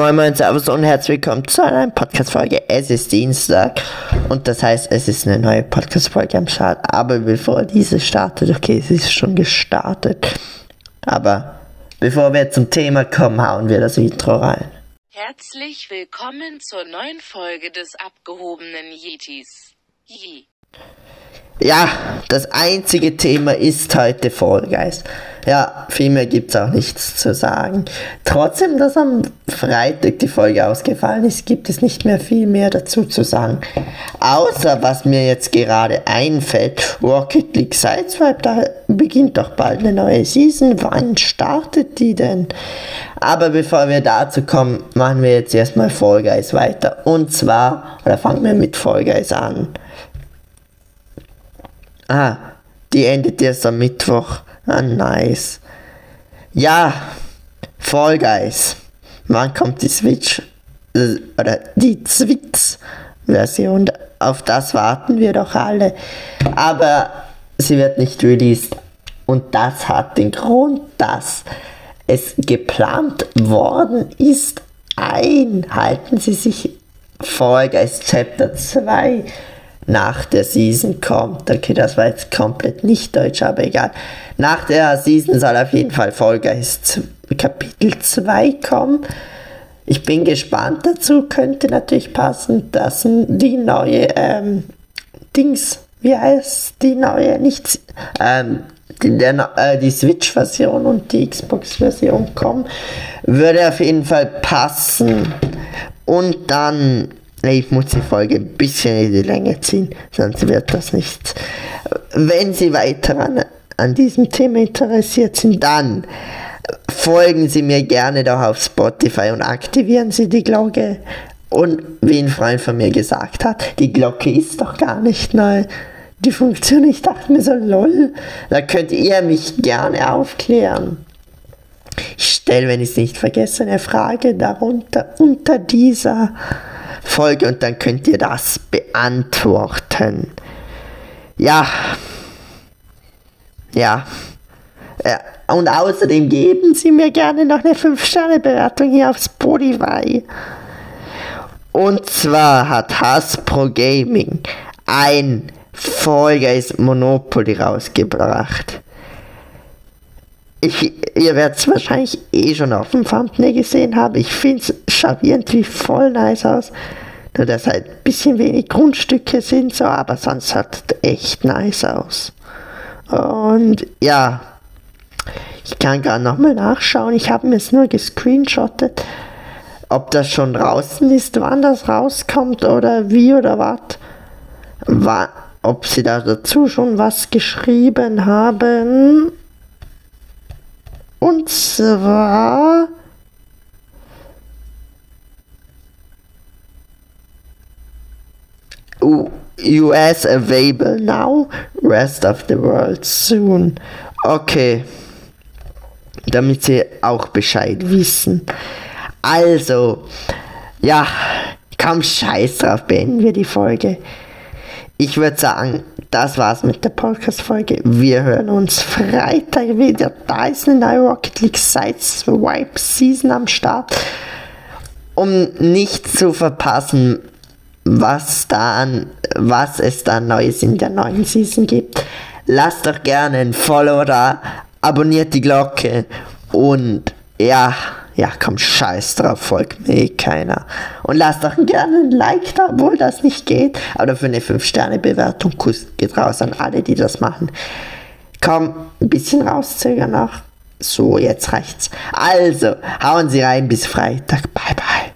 Moin Moin Servus und herzlich willkommen zu einer neuen Podcast-Folge. Es ist Dienstag und das heißt, es ist eine neue Podcast-Folge am Start. Aber bevor diese startet, okay, sie ist schon gestartet. Aber bevor wir zum Thema kommen, hauen wir das Intro rein. Herzlich willkommen zur neuen Folge des abgehobenen Yetis. Yee. Ja, das einzige Thema ist heute Fall Guys. Ja, viel mehr gibt's auch nichts zu sagen. Trotzdem, dass am Freitag die Folge ausgefallen ist, gibt es nicht mehr viel mehr dazu zu sagen. Außer was mir jetzt gerade einfällt, Rocket League Sideswipe, da beginnt doch bald eine neue Season. Wann startet die denn? Aber bevor wir dazu kommen, machen wir jetzt erstmal Fall Guys weiter. Und zwar, oder fangen wir mit Fall Guys an. Ah, die endet erst am Mittwoch. Ah, nice. Ja, Fall Guys. Wann kommt die Switch? Oder die Switch-Version? Auf das warten wir doch alle. Aber sie wird nicht released. Und das hat den Grund, dass es geplant worden ist. Ein, halten Sie sich Fall Guys Chapter 2 nach der Season kommt. Okay, das war jetzt komplett nicht deutsch, aber egal. Nach der Season soll auf jeden Fall z- Kapitel 2 kommen. Ich bin gespannt dazu, könnte natürlich passen, dass die neue ähm, Dings, wie heißt die neue, nicht, ähm, die, der, äh, die Switch-Version und die Xbox-Version kommen, würde auf jeden Fall passen. Und dann, ich muss die Folge ein bisschen in die Länge ziehen, sonst wird das nichts. Wenn Sie weiter an, an diesem Thema interessiert sind, dann folgen Sie mir gerne doch auf Spotify und aktivieren Sie die Glocke. Und wie ein Freund von mir gesagt hat, die Glocke ist doch gar nicht neu. Die Funktion, ich dachte mir so, lol, da könnt ihr mich gerne aufklären. Ich stelle, wenn ich es nicht vergesse, eine Frage darunter unter dieser Folge und dann könnt ihr das beantworten. Ja. Ja. Ja, und außerdem geben Sie mir gerne noch eine 5-Sterne-Bewertung hier auf Spotify. Und zwar hat Hasbro Gaming ein Fall Guys Monopoly rausgebracht. Ich, ihr werdet es wahrscheinlich eh schon auf dem Thumbnail gesehen haben. Ich finde es schaut irgendwie voll nice aus. Nur dass halt ein bisschen wenig Grundstücke sind, so, aber sonst hat es echt nice aus. Und ja, ich kann gerade nochmal nachschauen. Ich habe mir es nur gescreenshottet. Ob das schon draußen ist, wann das rauskommt oder wie oder was. Wa ob sie da dazu schon was geschrieben haben. Und zwar. US available now, rest of the world soon. Okay. Damit sie auch Bescheid wissen. Also, ja, komm scheiß drauf, beenden wir die Folge. Ich würde sagen, das war's mit der Podcast-Folge. Wir hören uns Freitag wieder. Da ist eine neue Rocket League Sideswipe Season am Start. Um nicht zu verpassen, was da an, was es da Neues in der neuen Season gibt. Lasst doch gerne ein Follow da, abonniert die Glocke und ja, ja, komm, scheiß drauf, folgt mir eh keiner. Und lasst doch gerne ein Like da, obwohl das nicht geht. Aber für eine 5-Sterne-Bewertung, Kuss geht raus an alle, die das machen. Komm, ein bisschen rauszögern noch. So, jetzt reicht's. Also, hauen Sie rein bis Freitag. Bye, bye.